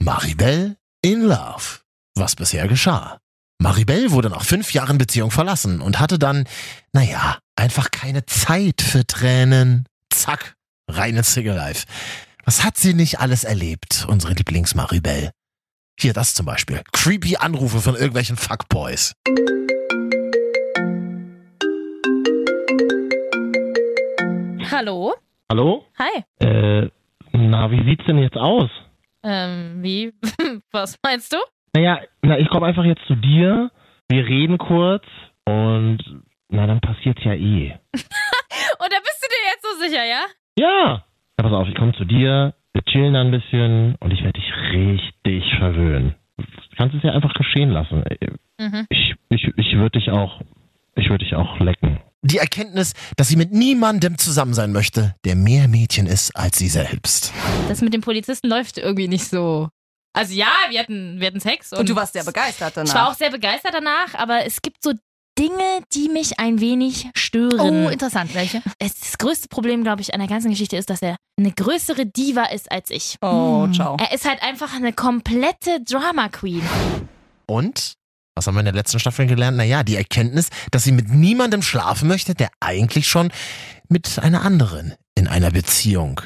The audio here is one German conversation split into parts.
Maribel in Love. Was bisher geschah. Maribel wurde nach fünf Jahren Beziehung verlassen und hatte dann, naja, einfach keine Zeit für Tränen. Zack, reine Single Life. Was hat sie nicht alles erlebt, unsere Lieblings-Maribel? Hier das zum Beispiel. Creepy Anrufe von irgendwelchen Fuckboys. Hallo? Hallo? Hi. Äh, na, wie sieht's denn jetzt aus? Ähm, wie? Was meinst du? Naja, na, ich komme einfach jetzt zu dir, wir reden kurz und na, dann passiert's ja eh. Und da bist du dir jetzt so sicher, ja? Ja! Na, pass auf, ich komme zu dir, wir chillen dann ein bisschen und ich werde dich richtig verwöhnen. Du kannst es ja einfach geschehen lassen. Mhm. Ich, ich, ich würde dich auch, ich würde dich auch lecken. Die Erkenntnis, dass sie mit niemandem zusammen sein möchte, der mehr Mädchen ist als sie selbst. Das mit dem Polizisten läuft irgendwie nicht so. Also ja, wir hatten, wir hatten Sex. Und, Und du warst sehr begeistert danach. Ich war auch sehr begeistert danach, aber es gibt so Dinge, die mich ein wenig stören. Oh, interessant. Welche? Es- das größte Problem, glaube ich, an der ganzen Geschichte ist, dass er eine größere Diva ist als ich. Oh, ciao. Er ist halt einfach eine komplette Drama Queen. Und? Was haben wir in der letzten Staffel gelernt? Naja, die Erkenntnis, dass sie mit niemandem schlafen möchte, der eigentlich schon mit einer anderen in einer Beziehung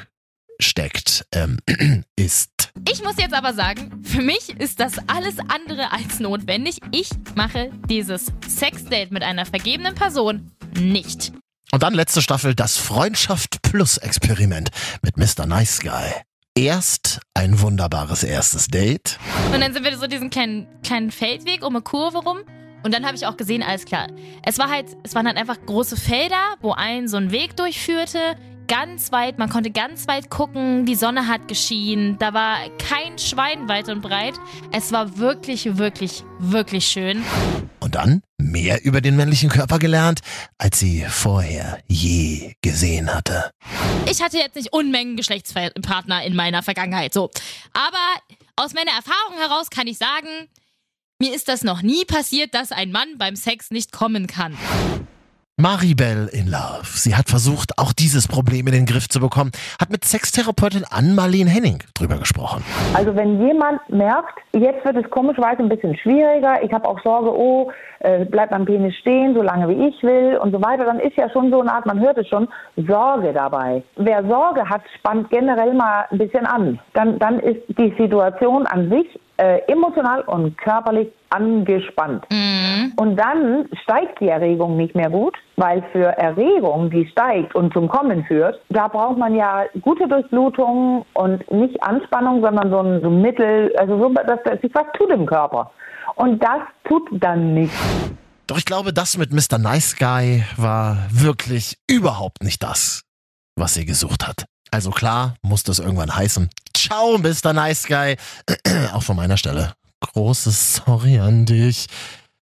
steckt, ähm, ist. Ich muss jetzt aber sagen, für mich ist das alles andere als notwendig. Ich mache dieses Sexdate mit einer vergebenen Person nicht. Und dann letzte Staffel das Freundschaft Plus Experiment mit Mr. Nice Guy. Erst ein wunderbares erstes Date. Und dann sind wir so diesen kleinen, kleinen Feldweg um eine Kurve rum. Und dann habe ich auch gesehen, alles klar. Es war halt, es waren halt einfach große Felder, wo ein so ein Weg durchführte. Ganz weit, man konnte ganz weit gucken, die Sonne hat geschienen, da war kein Schwein weit und breit. Es war wirklich, wirklich, wirklich schön. Dann mehr über den männlichen Körper gelernt, als sie vorher je gesehen hatte. Ich hatte jetzt nicht Unmengen Geschlechtspartner in meiner Vergangenheit, so. Aber aus meiner Erfahrung heraus kann ich sagen, mir ist das noch nie passiert, dass ein Mann beim Sex nicht kommen kann. Maribel in Love. Sie hat versucht, auch dieses Problem in den Griff zu bekommen, hat mit Sextherapeutin Ann-Marlene Henning drüber gesprochen. Also wenn jemand merkt, jetzt wird es komischerweise ein bisschen schwieriger, ich habe auch Sorge, oh, äh, bleibt mein Penis stehen, so lange wie ich will und so weiter, dann ist ja schon so eine Art, man hört es schon, Sorge dabei. Wer Sorge hat, spannt generell mal ein bisschen an. Dann, dann ist die Situation an sich äh, emotional und körperlich angespannt. Und dann steigt die Erregung nicht mehr gut, weil für Erregung, die steigt und zum Kommen führt, da braucht man ja gute Durchblutung und nicht Anspannung, sondern so ein, so ein Mittel, also so, dass, dass sich was tut im Körper. Und das tut dann nicht. Doch ich glaube, das mit Mr. Nice Guy war wirklich überhaupt nicht das, was sie gesucht hat. Also klar, muss das irgendwann heißen. Ciao, Mr. Nice Guy. Auch von meiner Stelle. Großes Sorry an dich.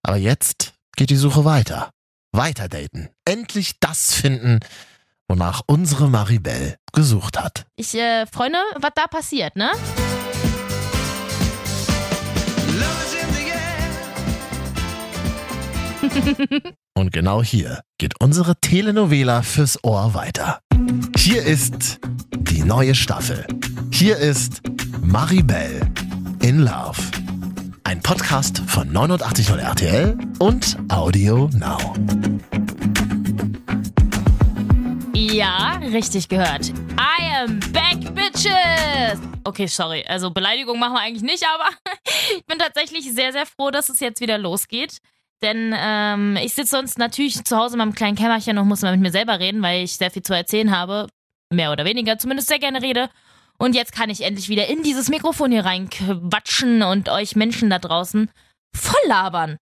Aber jetzt geht die Suche weiter. Weiter daten. Endlich das finden, wonach unsere Maribel gesucht hat. Ich, äh, Freunde, was da passiert, ne? Und genau hier geht unsere Telenovela fürs Ohr weiter. Hier ist die neue Staffel. Hier ist Maribel in Love. Ein Podcast von 89.0 RTL und Audio Now. Ja, richtig gehört. I am back, bitches! Okay, sorry. Also Beleidigung machen wir eigentlich nicht, aber ich bin tatsächlich sehr, sehr froh, dass es jetzt wieder losgeht. Denn ähm, ich sitze sonst natürlich zu Hause in meinem kleinen Kämmerchen und muss mal mit mir selber reden, weil ich sehr viel zu erzählen habe. Mehr oder weniger, zumindest sehr gerne rede. Und jetzt kann ich endlich wieder in dieses Mikrofon hier reinquatschen und euch Menschen da draußen voll labern.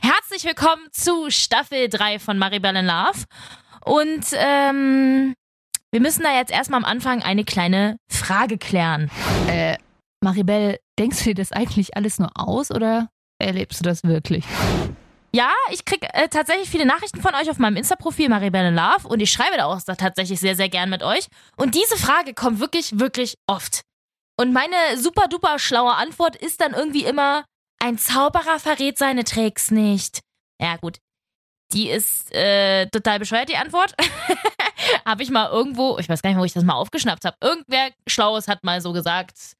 Herzlich willkommen zu Staffel 3 von Maribel in Love. Und ähm, wir müssen da jetzt erstmal am Anfang eine kleine Frage klären. Äh, Maribel, denkst du dir das eigentlich alles nur aus oder erlebst du das wirklich? Ja, ich krieg äh, tatsächlich viele Nachrichten von euch auf meinem Insta-Profil Maribel Love und ich schreibe da auch tatsächlich sehr, sehr gern mit euch. Und diese Frage kommt wirklich, wirklich oft. Und meine super duper schlaue Antwort ist dann irgendwie immer, ein Zauberer verrät seine Tricks nicht. Ja, gut. Die ist äh, total bescheuert, die Antwort. habe ich mal irgendwo, ich weiß gar nicht wo ich das mal aufgeschnappt habe. Irgendwer Schlaues hat mal so gesagt.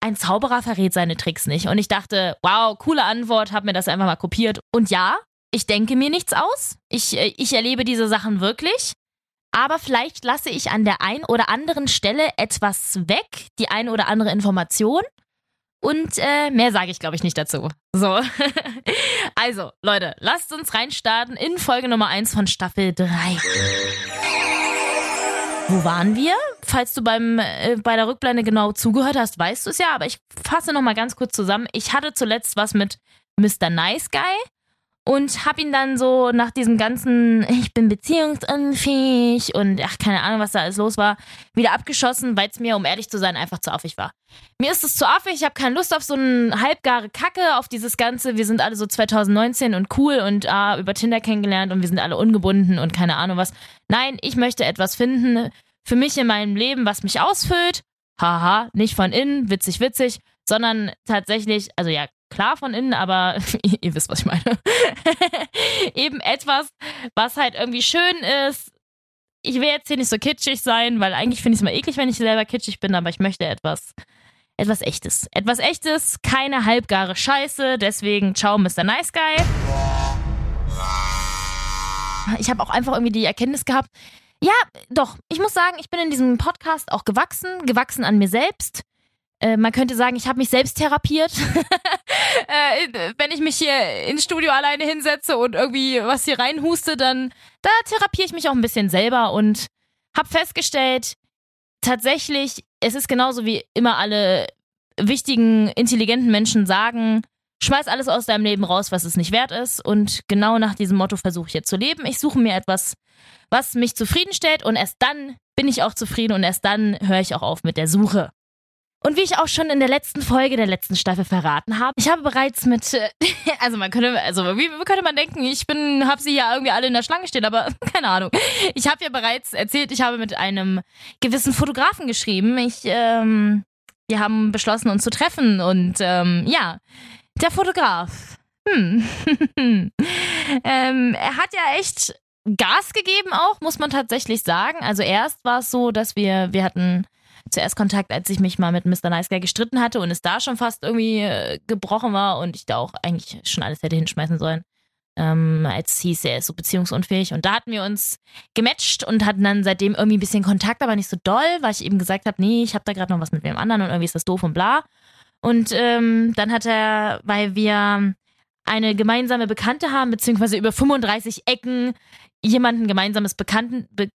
Ein Zauberer verrät seine Tricks nicht. Und ich dachte, wow, coole Antwort, hab mir das einfach mal kopiert. Und ja, ich denke mir nichts aus. Ich, äh, ich erlebe diese Sachen wirklich. Aber vielleicht lasse ich an der einen oder anderen Stelle etwas weg, die eine oder andere Information. Und äh, mehr sage ich, glaube ich, nicht dazu. So. also, Leute, lasst uns reinstarten in Folge Nummer 1 von Staffel 3. Wo waren wir? Falls du beim, äh, bei der Rückblende genau zugehört hast, weißt du es ja, aber ich fasse nochmal ganz kurz zusammen. Ich hatte zuletzt was mit Mr. Nice Guy und hab ihn dann so nach diesem ganzen, ich bin beziehungsunfähig und ach, keine Ahnung, was da alles los war, wieder abgeschossen, weil es mir, um ehrlich zu sein, einfach zu affig war. Mir ist es zu affig, ich habe keine Lust auf so eine halbgare Kacke, auf dieses Ganze, wir sind alle so 2019 und cool und ah, über Tinder kennengelernt und wir sind alle ungebunden und keine Ahnung was. Nein, ich möchte etwas finden für mich in meinem Leben, was mich ausfüllt. Haha, nicht von innen, witzig, witzig, sondern tatsächlich, also ja, klar von innen, aber ihr wisst, was ich meine. Eben etwas, was halt irgendwie schön ist. Ich will jetzt hier nicht so kitschig sein, weil eigentlich finde ich es immer eklig, wenn ich selber kitschig bin, aber ich möchte etwas, etwas echtes. Etwas echtes, keine halbgare Scheiße, deswegen ciao, Mr. Nice Guy. Ich habe auch einfach irgendwie die Erkenntnis gehabt, ja, doch, ich muss sagen, ich bin in diesem Podcast auch gewachsen, gewachsen an mir selbst äh, man könnte sagen, ich habe mich selbst therapiert. äh, wenn ich mich hier ins Studio alleine hinsetze und irgendwie was hier reinhuste, dann da therapiere ich mich auch ein bisschen selber und habe festgestellt, tatsächlich, es ist genauso wie immer alle wichtigen, intelligenten Menschen sagen, schmeiß alles aus deinem Leben raus, was es nicht wert ist. Und genau nach diesem Motto versuche ich jetzt zu leben. Ich suche mir etwas, was mich zufriedenstellt und erst dann bin ich auch zufrieden und erst dann höre ich auch auf mit der Suche. Und wie ich auch schon in der letzten Folge der letzten Staffel verraten habe, ich habe bereits mit, äh, also man könnte, also wie könnte man denken, ich bin, habe sie ja irgendwie alle in der Schlange stehen, aber keine Ahnung. Ich habe ja bereits erzählt, ich habe mit einem gewissen Fotografen geschrieben. Ich, ähm, wir haben beschlossen, uns zu treffen und ähm, ja, der Fotograf. Hm. ähm, er hat ja echt Gas gegeben auch, muss man tatsächlich sagen. Also erst war es so, dass wir, wir hatten zuerst Kontakt, als ich mich mal mit Mr. Nice Guy gestritten hatte und es da schon fast irgendwie äh, gebrochen war und ich da auch eigentlich schon alles hätte hinschmeißen sollen. Ähm, als hieß er ist so beziehungsunfähig. Und da hatten wir uns gematcht und hatten dann seitdem irgendwie ein bisschen Kontakt, aber nicht so doll, weil ich eben gesagt habe, nee, ich habe da gerade noch was mit wem anderen und irgendwie ist das doof und bla. Und ähm, dann hat er, weil wir eine gemeinsame Bekannte haben, beziehungsweise über 35 Ecken jemanden gemeinsames Bekannten, be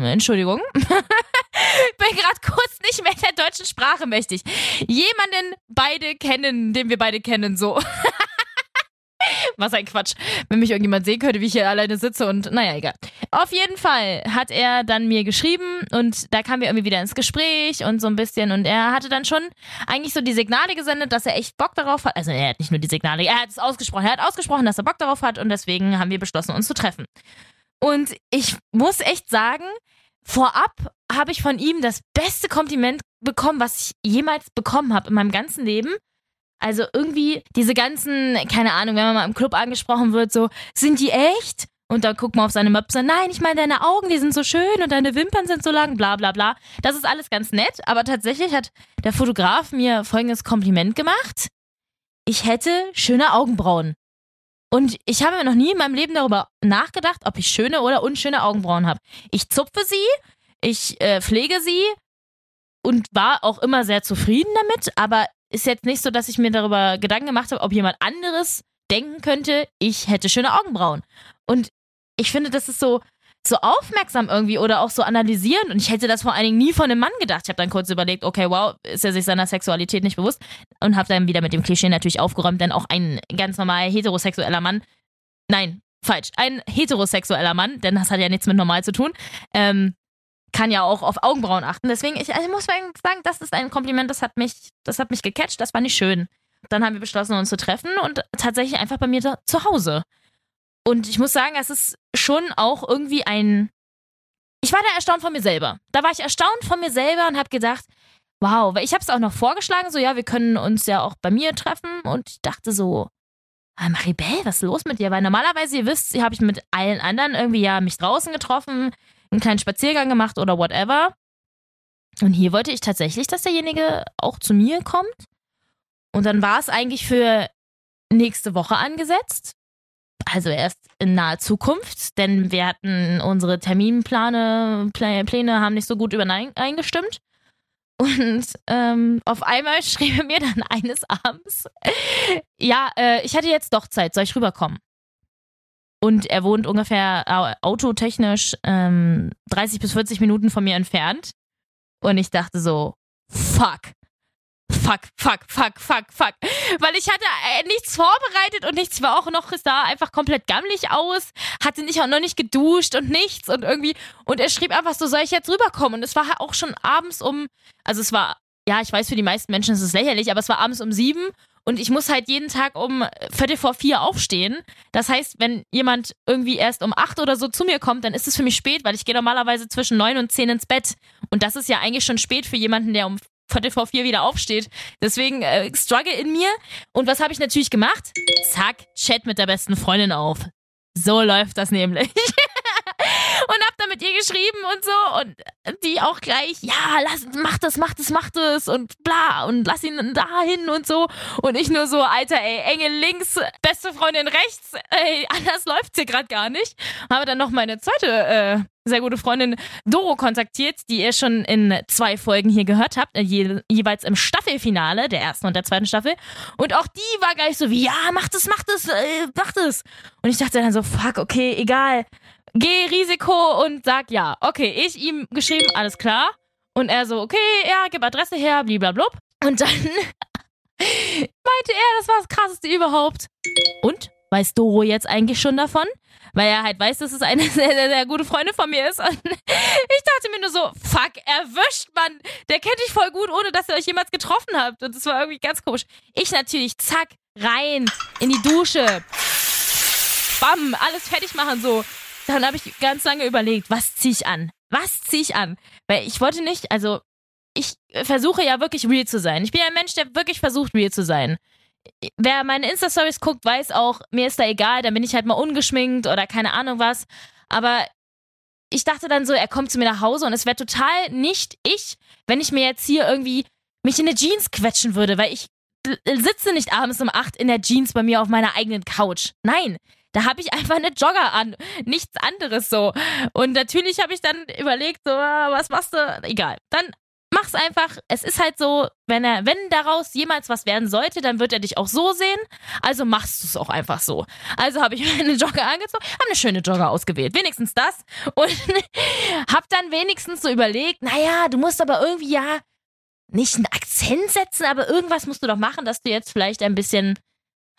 Entschuldigung. bin gerade kurz nicht mehr der deutschen Sprache mächtig. Jemanden beide kennen, den wir beide kennen, so. Was ein Quatsch. Wenn mich irgendjemand sehen könnte, wie ich hier alleine sitze und naja, egal. Auf jeden Fall hat er dann mir geschrieben und da kamen wir irgendwie wieder ins Gespräch und so ein bisschen und er hatte dann schon eigentlich so die Signale gesendet, dass er echt Bock darauf hat. Also er hat nicht nur die Signale, er hat es ausgesprochen. Er hat ausgesprochen, dass er Bock darauf hat und deswegen haben wir beschlossen, uns zu treffen. Und ich muss echt sagen, vorab habe ich von ihm das beste Kompliment bekommen, was ich jemals bekommen habe in meinem ganzen Leben. Also irgendwie diese ganzen, keine Ahnung, wenn man mal im Club angesprochen wird, so, sind die echt? Und dann guckt man auf seine Möpse, nein, ich meine, deine Augen, die sind so schön und deine Wimpern sind so lang, bla bla bla. Das ist alles ganz nett, aber tatsächlich hat der Fotograf mir folgendes Kompliment gemacht. Ich hätte schöne Augenbrauen. Und ich habe noch nie in meinem Leben darüber nachgedacht, ob ich schöne oder unschöne Augenbrauen habe. Ich zupfe sie, ich äh, pflege sie und war auch immer sehr zufrieden damit, aber ist jetzt nicht so, dass ich mir darüber Gedanken gemacht habe, ob jemand anderes denken könnte, ich hätte schöne Augenbrauen. Und ich finde, das ist so, so aufmerksam irgendwie oder auch so analysierend. Und ich hätte das vor allen Dingen nie von einem Mann gedacht. Ich habe dann kurz überlegt, okay, wow, ist er sich seiner Sexualität nicht bewusst? Und habe dann wieder mit dem Klischee natürlich aufgeräumt, denn auch ein ganz normal heterosexueller Mann, nein, falsch, ein heterosexueller Mann, denn das hat ja nichts mit normal zu tun, ähm, kann ja auch auf Augenbrauen achten. Deswegen, ich, also ich muss sagen, das ist ein Kompliment, das hat mich, das hat mich gecatcht, das war nicht schön. Dann haben wir beschlossen, uns zu treffen und tatsächlich einfach bei mir da, zu Hause. Und ich muss sagen, es ist schon auch irgendwie ein. Ich war da erstaunt von mir selber. Da war ich erstaunt von mir selber und habe gedacht, wow, weil ich habe es auch noch vorgeschlagen, so ja, wir können uns ja auch bei mir treffen und ich dachte so, ah, Maribel, was ist los mit dir? Weil normalerweise, ihr wisst, habe ich mit allen anderen irgendwie ja mich draußen getroffen, einen kleinen Spaziergang gemacht oder whatever. Und hier wollte ich tatsächlich, dass derjenige auch zu mir kommt. Und dann war es eigentlich für nächste Woche angesetzt. Also erst in naher Zukunft, denn wir hatten unsere Terminpläne Plä- Pläne haben nicht so gut übereingestimmt. Und ähm, auf einmal schrieb er mir dann eines Abends, ja, äh, ich hatte jetzt doch Zeit, soll ich rüberkommen? Und er wohnt ungefähr au- autotechnisch ähm, 30 bis 40 Minuten von mir entfernt. Und ich dachte so, fuck. Fuck, fuck, fuck, fuck, fuck. Weil ich hatte äh, nichts vorbereitet und nichts. Ich war auch noch da einfach komplett gammelig aus, hatte nicht auch noch nicht geduscht und nichts und irgendwie. Und er schrieb einfach so, soll ich jetzt rüberkommen? Und es war auch schon abends um, also es war, ja, ich weiß, für die meisten Menschen ist es lächerlich, aber es war abends um sieben und ich muss halt jeden Tag um Viertel vor vier aufstehen. Das heißt, wenn jemand irgendwie erst um acht oder so zu mir kommt, dann ist es für mich spät, weil ich gehe normalerweise zwischen neun und zehn ins Bett. Und das ist ja eigentlich schon spät für jemanden, der um Viertel vor vier wieder aufsteht. Deswegen äh, struggle in mir. Und was habe ich natürlich gemacht? Zack, Chat mit der besten Freundin auf. So läuft das nämlich. und hab dann mit ihr geschrieben und so und die auch gleich, ja, lass, mach das, mach das, mach das und bla und lass ihn dahin und so und ich nur so, Alter, ey, Engel links, beste Freundin rechts, ey, anders läuft's hier gerade gar nicht. Habe dann noch meine zweite äh, sehr gute Freundin Doro kontaktiert, die ihr schon in zwei Folgen hier gehört habt, äh, je, jeweils im Staffelfinale der ersten und der zweiten Staffel. Und auch die war gleich so wie, ja, mach das, mach das, äh, mach das. Und ich dachte dann so, fuck, okay, egal. Geh Risiko und sag ja. Okay, ich ihm geschrieben, alles klar. Und er so, okay, ja, gib Adresse her, bliblablub. Und dann meinte er, das war das krasseste überhaupt. Und? Weiß Doro jetzt eigentlich schon davon? Weil er halt weiß, dass es eine sehr, sehr, sehr gute Freundin von mir ist. Und ich dachte mir nur so, fuck, erwischt, Mann. Der kennt dich voll gut, ohne dass ihr euch jemals getroffen habt. Und das war irgendwie ganz komisch. Ich natürlich, zack, rein, in die Dusche. Bam, alles fertig machen, so. Dann habe ich ganz lange überlegt, was zieh ich an? Was zieh ich an? Weil ich wollte nicht, also ich versuche ja wirklich real zu sein. Ich bin ja ein Mensch, der wirklich versucht, real zu sein wer meine Insta-Stories guckt, weiß auch, mir ist da egal, dann bin ich halt mal ungeschminkt oder keine Ahnung was. Aber ich dachte dann so, er kommt zu mir nach Hause und es wäre total nicht ich, wenn ich mir jetzt hier irgendwie mich in eine Jeans quetschen würde, weil ich sitze nicht abends um acht in der Jeans bei mir auf meiner eigenen Couch. Nein, da habe ich einfach eine Jogger an, nichts anderes so. Und natürlich habe ich dann überlegt, so, ah, was machst du? Egal. Dann mach's einfach. Es ist halt so, wenn er, wenn daraus jemals was werden sollte, dann wird er dich auch so sehen. Also machst du es auch einfach so. Also habe ich mir eine Jogger angezogen, habe eine schöne Jogger ausgewählt, wenigstens das und habe dann wenigstens so überlegt, naja, du musst aber irgendwie ja nicht einen Akzent setzen, aber irgendwas musst du doch machen, dass du jetzt vielleicht ein bisschen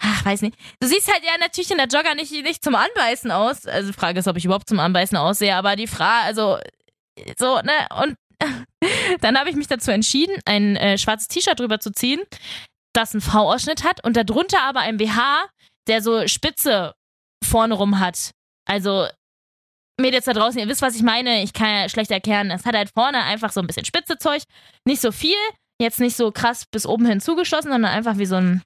Ach, weiß nicht. Du siehst halt ja natürlich in der Jogger nicht, nicht zum Anbeißen aus. Also die Frage ist, ob ich überhaupt zum Anbeißen aussehe, aber die Frage, also so, ne? Und dann habe ich mich dazu entschieden, ein äh, schwarzes T-Shirt drüber zu ziehen, das einen V-Ausschnitt hat und darunter aber ein BH, der so Spitze vorne rum hat. Also, Mädels da draußen, ihr wisst, was ich meine. Ich kann ja schlecht erklären. Es hat halt vorne einfach so ein bisschen Spitzezeug. Nicht so viel, jetzt nicht so krass bis oben hin zugeschlossen, sondern einfach wie so ein,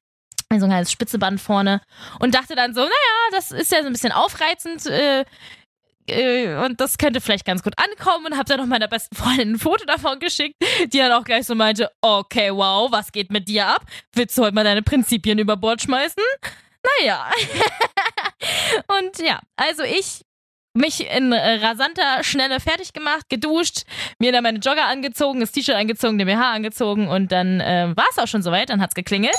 so ein kleines Spitzeband vorne. Und dachte dann so, naja, das ist ja so ein bisschen aufreizend. Äh, äh, und das könnte vielleicht ganz gut ankommen und habe dann noch meiner besten Freundin ein Foto davon geschickt, die dann auch gleich so meinte, okay, wow, was geht mit dir ab? Willst du heute mal deine Prinzipien über Bord schmeißen? Naja. und ja, also ich mich in rasanter Schnelle fertig gemacht, geduscht, mir dann meine Jogger angezogen, das T-Shirt angezogen, den BH angezogen und dann äh, war es auch schon soweit, dann hat's geklingelt.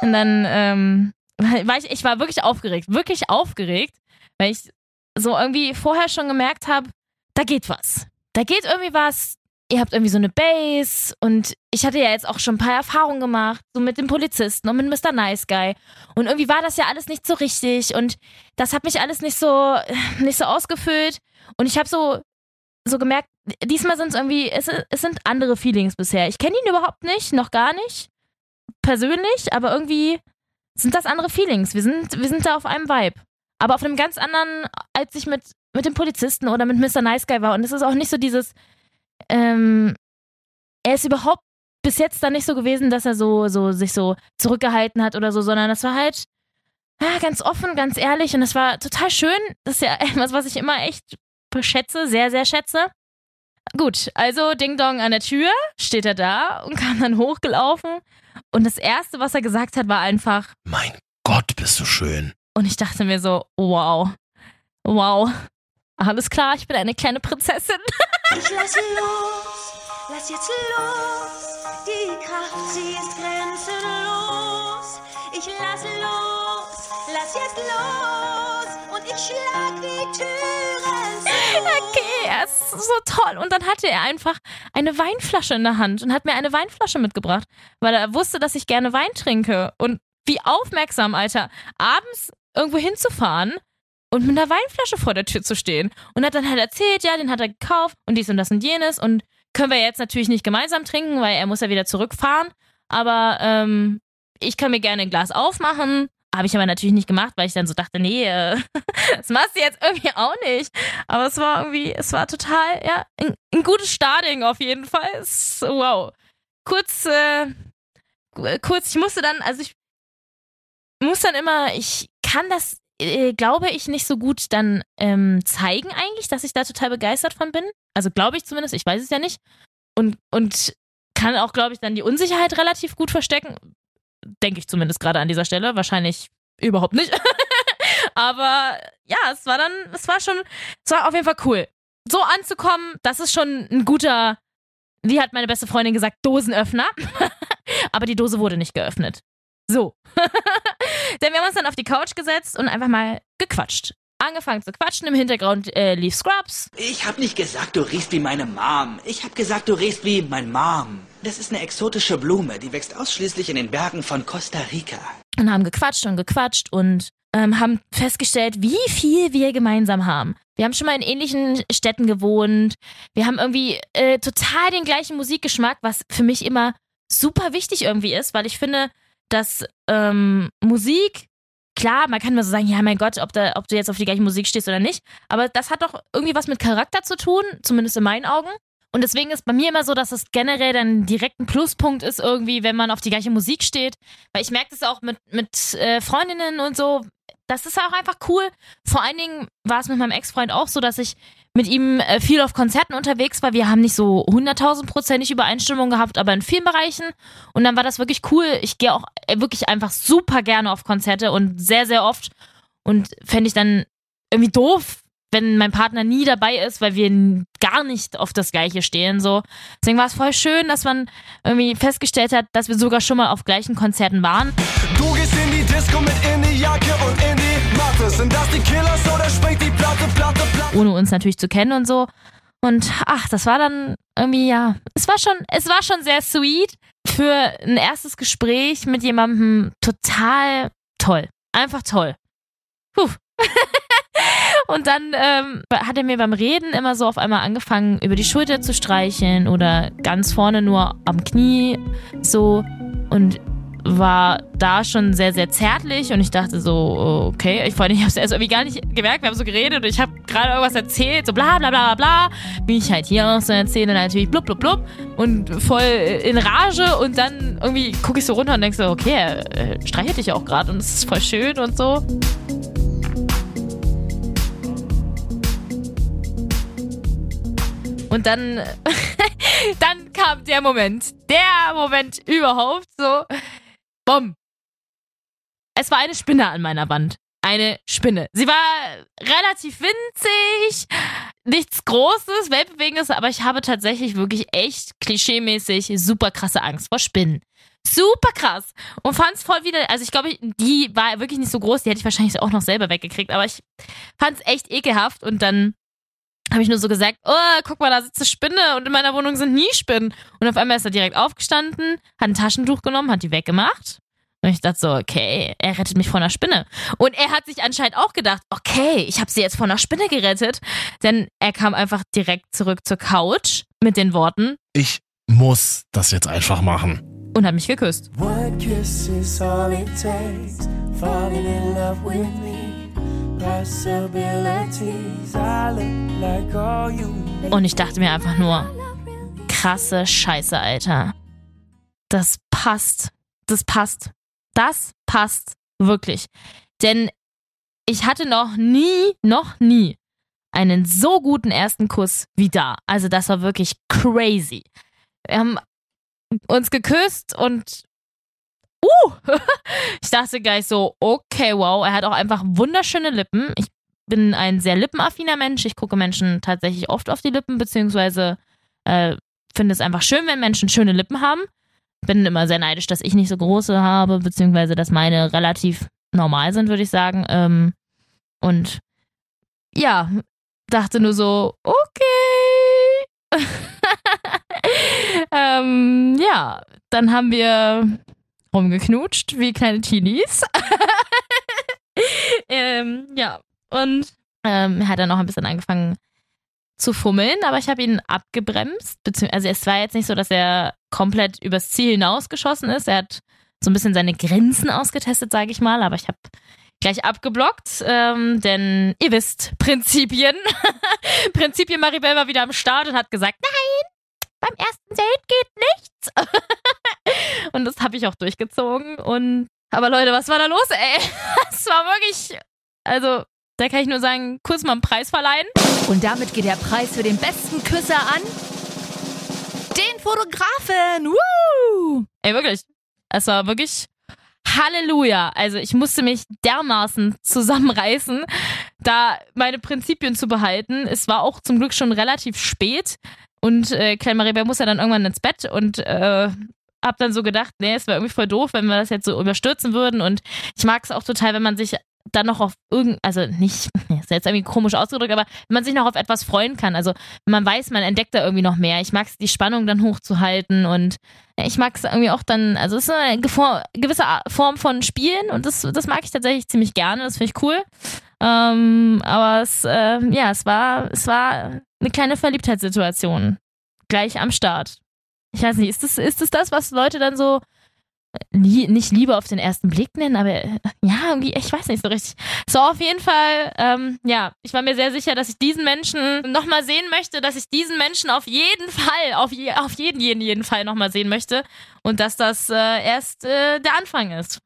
Und dann ähm, war ich, ich war wirklich aufgeregt, wirklich aufgeregt, weil ich so irgendwie vorher schon gemerkt habe, da geht was. Da geht irgendwie was. Ihr habt irgendwie so eine Base und ich hatte ja jetzt auch schon ein paar Erfahrungen gemacht, so mit dem Polizisten und mit Mr. Nice Guy. Und irgendwie war das ja alles nicht so richtig und das hat mich alles nicht so, nicht so ausgefüllt. Und ich habe so, so gemerkt, diesmal sind es irgendwie, es, es sind andere Feelings bisher. Ich kenne ihn überhaupt nicht, noch gar nicht, persönlich, aber irgendwie sind das andere Feelings. Wir sind, wir sind da auf einem Vibe aber auf einem ganz anderen, als ich mit, mit dem Polizisten oder mit Mr. Nice Guy war. Und es ist auch nicht so dieses, ähm, er ist überhaupt bis jetzt dann nicht so gewesen, dass er so, so sich so zurückgehalten hat oder so, sondern das war halt ja, ganz offen, ganz ehrlich und es war total schön. Das ist ja etwas, was ich immer echt schätze, sehr, sehr schätze. Gut, also Ding Dong an der Tür, steht er da und kam dann hochgelaufen. Und das Erste, was er gesagt hat, war einfach, Mein Gott, bist du schön. und ich dachte mir so, wow, wow, alles klar, ich bin eine kleine Prinzessin. Ich lasse los, lass jetzt los. Die Kraft, sie ist grenzenlos. Ich lasse los, lass jetzt los. Und ich schlag die Türen zu. Okay, er ist so toll. Und dann hatte er einfach eine Weinflasche in der Hand und hat mir eine Weinflasche mitgebracht, weil er wusste, dass ich gerne Wein trinke. Und wie aufmerksam, Alter, abends irgendwo hinzufahren und mit einer Weinflasche vor der Tür zu stehen. Und hat dann halt erzählt, ja, den hat er gekauft und dies und das und jenes. Und können wir jetzt natürlich nicht gemeinsam trinken, weil er muss ja wieder zurückfahren. Aber ähm, ich kann mir gerne ein Glas aufmachen. Habe ich aber natürlich nicht gemacht, weil ich dann so dachte, nee, äh, das machst du jetzt irgendwie auch nicht. Aber es war irgendwie, es war total, ja, ein, ein gutes Starting auf jeden Fall. Wow. Kurz, äh, kurz, ich musste dann, also ich muss dann immer, ich kann das, äh, glaube ich, nicht so gut dann ähm, zeigen eigentlich, dass ich da total begeistert von bin. Also glaube ich zumindest, ich weiß es ja nicht. Und, und kann auch, glaube ich, dann die Unsicherheit relativ gut verstecken. Denke ich zumindest gerade an dieser Stelle. Wahrscheinlich überhaupt nicht. Aber ja, es war dann, es war schon, es war auf jeden Fall cool. So anzukommen, das ist schon ein guter, wie hat meine beste Freundin gesagt, Dosenöffner. Aber die Dose wurde nicht geöffnet. So. Denn wir haben uns dann auf die Couch gesetzt und einfach mal gequatscht. Angefangen zu quatschen, im Hintergrund äh, lief Scrubs. Ich hab nicht gesagt, du riechst wie meine Mom. Ich hab gesagt, du riechst wie mein Mom. Das ist eine exotische Blume, die wächst ausschließlich in den Bergen von Costa Rica. und haben gequatscht und gequatscht und ähm, haben festgestellt, wie viel wir gemeinsam haben. Wir haben schon mal in ähnlichen Städten gewohnt. Wir haben irgendwie äh, total den gleichen Musikgeschmack, was für mich immer super wichtig irgendwie ist, weil ich finde, dass ähm, Musik, klar, man kann immer so sagen, ja, mein Gott, ob, da, ob du jetzt auf die gleiche Musik stehst oder nicht, aber das hat doch irgendwie was mit Charakter zu tun, zumindest in meinen Augen. Und deswegen ist bei mir immer so, dass es generell dann direkt ein Pluspunkt ist, irgendwie, wenn man auf die gleiche Musik steht. Weil ich merke das auch mit, mit äh, Freundinnen und so. Das ist auch einfach cool. Vor allen Dingen war es mit meinem Ex-Freund auch so, dass ich mit ihm äh, viel auf Konzerten unterwegs war. Wir haben nicht so hunderttausendprozentig Übereinstimmung gehabt, aber in vielen Bereichen. Und dann war das wirklich cool. Ich gehe auch äh, wirklich einfach super gerne auf Konzerte und sehr, sehr oft. Und fände ich dann irgendwie doof, wenn mein Partner nie dabei ist, weil wir gar nicht auf das Gleiche stehen. So. Deswegen war es voll schön, dass man irgendwie festgestellt hat, dass wir sogar schon mal auf gleichen Konzerten waren. Du gehst in die Disco mit in die Jacke und in die ohne uns natürlich zu kennen und so. Und ach, das war dann irgendwie, ja, es war schon, es war schon sehr sweet für ein erstes Gespräch mit jemandem total toll. Einfach toll. Puh. Und dann ähm, hat er mir beim Reden immer so auf einmal angefangen, über die Schulter zu streicheln oder ganz vorne nur am Knie so und war da schon sehr, sehr zärtlich und ich dachte so, okay, ich, vor allem, ich habe es erst irgendwie gar nicht gemerkt, wir haben so geredet und ich habe gerade irgendwas erzählt, so bla bla bla bla wie ich halt hier auch so erzähle, natürlich blub blub blub. Und voll in Rage und dann irgendwie gucke ich so runter und denke so, okay, er streichelt dich auch gerade und es ist voll schön und so. Und dann, dann kam der Moment, der Moment überhaupt so, bumm. Es war eine Spinne an meiner Wand. Eine Spinne. Sie war relativ winzig, nichts Großes, Weltbewegendes, aber ich habe tatsächlich wirklich echt klischeemäßig super krasse Angst vor Spinnen. Super krass. Und fand's voll wieder, also ich glaube, die war wirklich nicht so groß, die hätte ich wahrscheinlich auch noch selber weggekriegt, aber ich fand's echt ekelhaft und dann habe ich nur so gesagt, oh, guck mal, da sitzt eine Spinne und in meiner Wohnung sind nie Spinnen. Und auf einmal ist er direkt aufgestanden, hat ein Taschentuch genommen, hat die weggemacht. Und ich dachte so, okay, er rettet mich vor einer Spinne. Und er hat sich anscheinend auch gedacht, okay, ich habe sie jetzt vor einer Spinne gerettet. Denn er kam einfach direkt zurück zur Couch mit den Worten Ich muss das jetzt einfach machen. und hat mich geküsst. One kiss is all it takes. Falling in love with me. Und ich dachte mir einfach nur, krasse Scheiße, Alter. Das passt. Das passt. Das passt wirklich. Denn ich hatte noch nie, noch nie einen so guten ersten Kuss wie da. Also das war wirklich crazy. Wir haben uns geküsst und uh, ich dachte gleich so, okay, wow, er hat auch einfach wunderschöne Lippen. Ich bin ein sehr lippenaffiner Mensch. Ich gucke Menschen tatsächlich oft auf die Lippen, beziehungsweise äh, finde es einfach schön, wenn Menschen schöne Lippen haben. Bin immer sehr neidisch, dass ich nicht so große habe, beziehungsweise dass meine relativ normal sind, würde ich sagen. Ähm, und ja, dachte nur so, okay. ähm, ja, dann haben wir rumgeknutscht wie kleine Teenies. ähm, ja, und ähm, er hat dann auch ein bisschen angefangen zu fummeln, aber ich habe ihn abgebremst. Also es war jetzt nicht so, dass er komplett übers Ziel hinausgeschossen ist. Er hat so ein bisschen seine Grenzen ausgetestet, sage ich mal, aber ich habe gleich abgeblockt, ähm, denn ihr wisst, Prinzipien. Prinzipien Maribel war wieder am Start und hat gesagt, nein, beim ersten Date geht nichts. und das habe ich auch durchgezogen. Und aber Leute, was war da los, ey? Es war wirklich, also da kann ich nur sagen, kurz mal einen Preis verleihen. Und damit geht der Preis für den besten Küsser an den Fotografen. Woo! Ey, wirklich. Es war wirklich Halleluja. Also ich musste mich dermaßen zusammenreißen, da meine Prinzipien zu behalten. Es war auch zum Glück schon relativ spät und äh, Klein Maribel muss ja dann irgendwann ins Bett und äh, hab dann so gedacht, nee, es wäre irgendwie voll doof, wenn wir das jetzt so überstürzen würden und ich mag es auch total, wenn man sich dann noch auf irgend, also nicht, ist jetzt irgendwie komisch ausgedrückt, aber wenn man sich noch auf etwas freuen kann. Also wenn man weiß, man entdeckt da irgendwie noch mehr. Ich mag es, die Spannung dann hochzuhalten und ich mag es irgendwie auch dann, also es ist eine gewisse Form von Spielen und das, das mag ich tatsächlich ziemlich gerne, das finde ich cool. Ähm, aber es, äh, ja, es war, es war eine kleine Verliebtheitssituation. Gleich am Start. Ich weiß nicht, ist das, ist das das, was Leute dann so lie nicht Liebe auf den ersten Blick nennen, aber äh, ja, irgendwie, ich weiß nicht so richtig. So, auf jeden Fall, ähm, ja, ich war mir sehr sicher, dass ich diesen Menschen nochmal sehen möchte, dass ich diesen Menschen auf jeden Fall, auf, je, auf jeden, jeden, jeden Fall nochmal sehen möchte und dass das äh, erst äh, der Anfang ist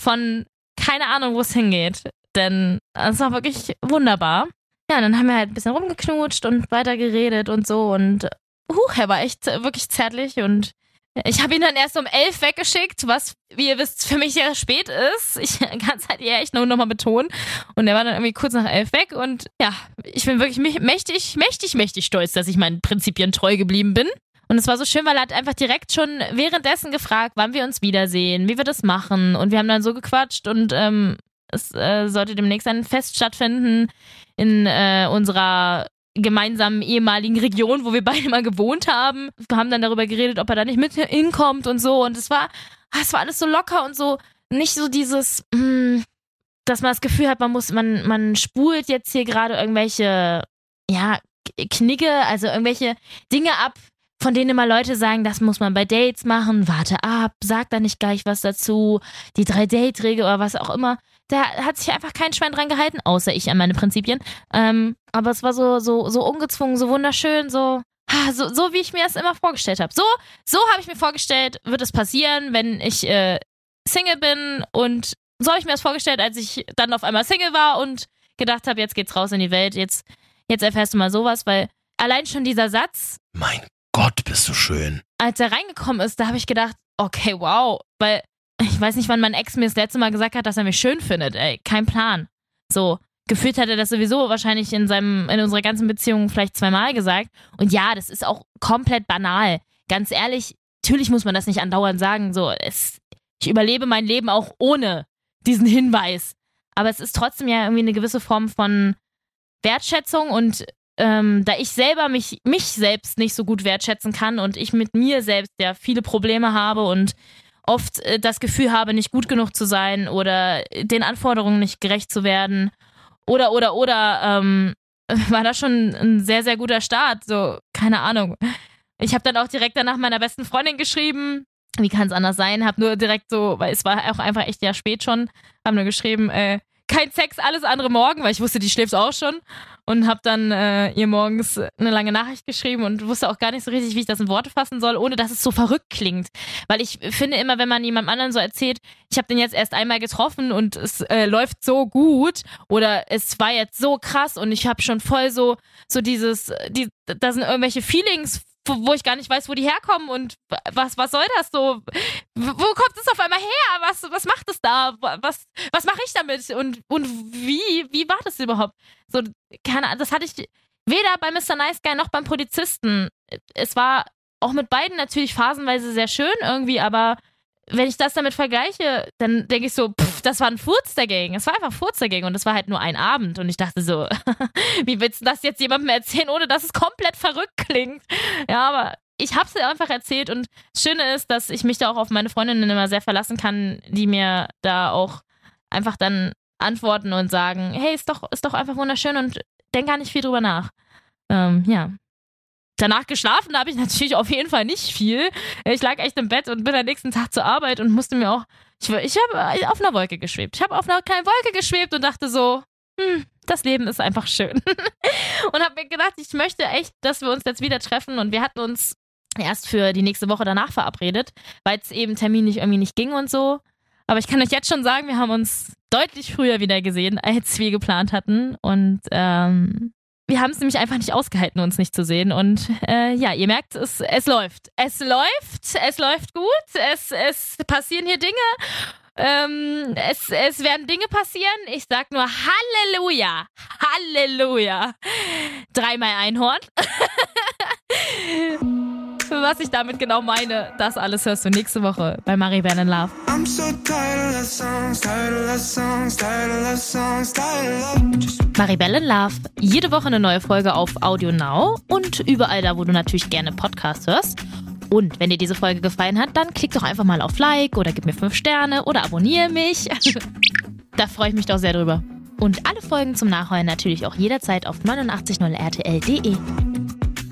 von keine Ahnung, wo es hingeht. Denn es war wirklich wunderbar. Ja, dann haben wir halt ein bisschen rumgeknutscht und weitergeredet und so und huch, er war echt wirklich zärtlich und ich habe ihn dann erst um elf weggeschickt, was, wie ihr wisst, für mich sehr spät ist. Ich kann es halt eher echt nur nochmal betonen. Und er war dann irgendwie kurz nach elf weg. Und ja, ich bin wirklich mächtig, mächtig, mächtig stolz, dass ich meinen Prinzipien treu geblieben bin. Und es war so schön, weil er hat einfach direkt schon währenddessen gefragt, wann wir uns wiedersehen, wie wir das machen. Und wir haben dann so gequatscht und ähm, es äh, sollte demnächst ein Fest stattfinden in äh, unserer gemeinsamen ehemaligen Region, wo wir beide mal gewohnt haben. Wir haben dann darüber geredet, ob er da nicht mit hinkommt und so. Und es war, ah, es war alles so locker und so nicht so dieses, mh, dass man das Gefühl hat, man muss, man, man spult jetzt hier gerade irgendwelche, ja, Knigge, also irgendwelche Dinge ab, von denen immer Leute sagen, das muss man bei Dates machen, warte ab, sag da nicht gleich was dazu, die drei Date-Regel oder was auch immer. Da hat sich einfach kein Schwein dran gehalten, außer ich an meine Prinzipien. Ähm, aber es war so, so, so ungezwungen, so wunderschön, so, so, so wie ich mir das immer vorgestellt habe. So, so habe ich mir vorgestellt, wird es passieren, wenn ich äh, Single bin und so habe ich mir das vorgestellt, als ich dann auf einmal Single war und gedacht habe, jetzt geht's raus in die Welt, jetzt, jetzt erfährst du mal sowas, weil allein schon dieser Satz, Mein Gott, bist du schön. als er reingekommen ist, da habe ich gedacht, okay, wow, weil ich weiß nicht, wann mein Ex mir das letzte Mal gesagt hat, dass er mich schön findet, ey, kein Plan. So, gefühlt hat er das sowieso wahrscheinlich in seinem, in unserer ganzen Beziehung vielleicht zweimal gesagt. Und ja, das ist auch komplett banal. Ganz ehrlich, natürlich muss man das nicht andauernd sagen. So, es, ich überlebe mein Leben auch ohne diesen Hinweis. Aber es ist trotzdem ja irgendwie eine gewisse Form von Wertschätzung und ähm, da ich selber mich, mich selbst nicht so gut wertschätzen kann und ich mit mir selbst ja viele Probleme habe und oft äh, das Gefühl habe, nicht gut genug zu sein oder den Anforderungen nicht gerecht zu werden oder, oder, oder, ähm, war das schon ein sehr, sehr guter Start. So, keine Ahnung. Ich habe dann auch direkt danach meiner besten Freundin geschrieben. Wie kann es anders sein? Hab nur direkt so, weil es war auch einfach echt ja spät schon, haben nur geschrieben, äh, kein Sex, alles andere morgen, weil ich wusste, die schläft auch schon. Und habe dann äh, ihr morgens eine lange Nachricht geschrieben und wusste auch gar nicht so richtig, wie ich das in Worte fassen soll, ohne dass es so verrückt klingt. Weil ich finde immer, wenn man jemandem anderen so erzählt, ich habe den jetzt erst einmal getroffen und es äh, läuft so gut oder es war jetzt so krass und ich habe schon voll so so dieses, die, da sind irgendwelche Feelings wo, wo ich gar nicht weiß, wo die herkommen und was, was soll das so? Wo kommt es auf einmal her? Was, was macht es da? Was, was mache ich damit? Und, und wie, wie war das überhaupt? So, keine Ahnung, das hatte ich weder bei Mr. Nice Guy noch beim Polizisten. Es war auch mit beiden natürlich phasenweise sehr schön irgendwie, aber wenn ich das damit vergleiche, dann denke ich so, pff, das war ein Furz dagegen. Es war einfach ein Furz dagegen und es war halt nur ein Abend. Und ich dachte so, wie willst du das jetzt jemandem erzählen, ohne dass es komplett verrückt klingt? Ja, aber ich habe es einfach erzählt und das Schöne ist, dass ich mich da auch auf meine Freundinnen immer sehr verlassen kann, die mir da auch einfach dann antworten und sagen, hey, ist doch, ist doch einfach wunderschön und denk gar nicht viel drüber nach. Ähm, ja, Danach geschlafen habe ich natürlich auf jeden Fall nicht viel. Ich lag echt im Bett und bin am nächsten Tag zur Arbeit und musste mir auch. Ich, ich habe auf einer Wolke geschwebt. Ich habe auf einer kleinen Wolke geschwebt und dachte so, hm, das Leben ist einfach schön. und habe mir gedacht, ich möchte echt, dass wir uns jetzt wieder treffen. Und wir hatten uns erst für die nächste Woche danach verabredet, weil es eben terminlich irgendwie nicht ging und so. Aber ich kann euch jetzt schon sagen, wir haben uns deutlich früher wieder gesehen, als wir geplant hatten. Und ähm, wir haben es nämlich einfach nicht ausgehalten, uns nicht zu sehen. Und äh, ja, ihr merkt, es, es läuft. Es läuft, es läuft gut, es, es passieren hier Dinge. Ähm, es, es werden Dinge passieren. Ich sag nur Halleluja. Halleluja. Dreimal Einhorn. Was ich damit genau meine, das alles hörst du nächste Woche bei Maribel in Love. I'm so tired of songs, tired of songs, tired of songs, tired of Maribel in Love. Jede Woche eine neue Folge auf Audio Now und überall da, wo du natürlich gerne Podcasts hörst. Und wenn dir diese Folge gefallen hat, dann klick doch einfach mal auf Like oder gib mir 5 Sterne oder abonniere mich. da freue ich mich doch sehr drüber. Und alle Folgen zum Nachholen natürlich auch jederzeit auf 890rtl.de.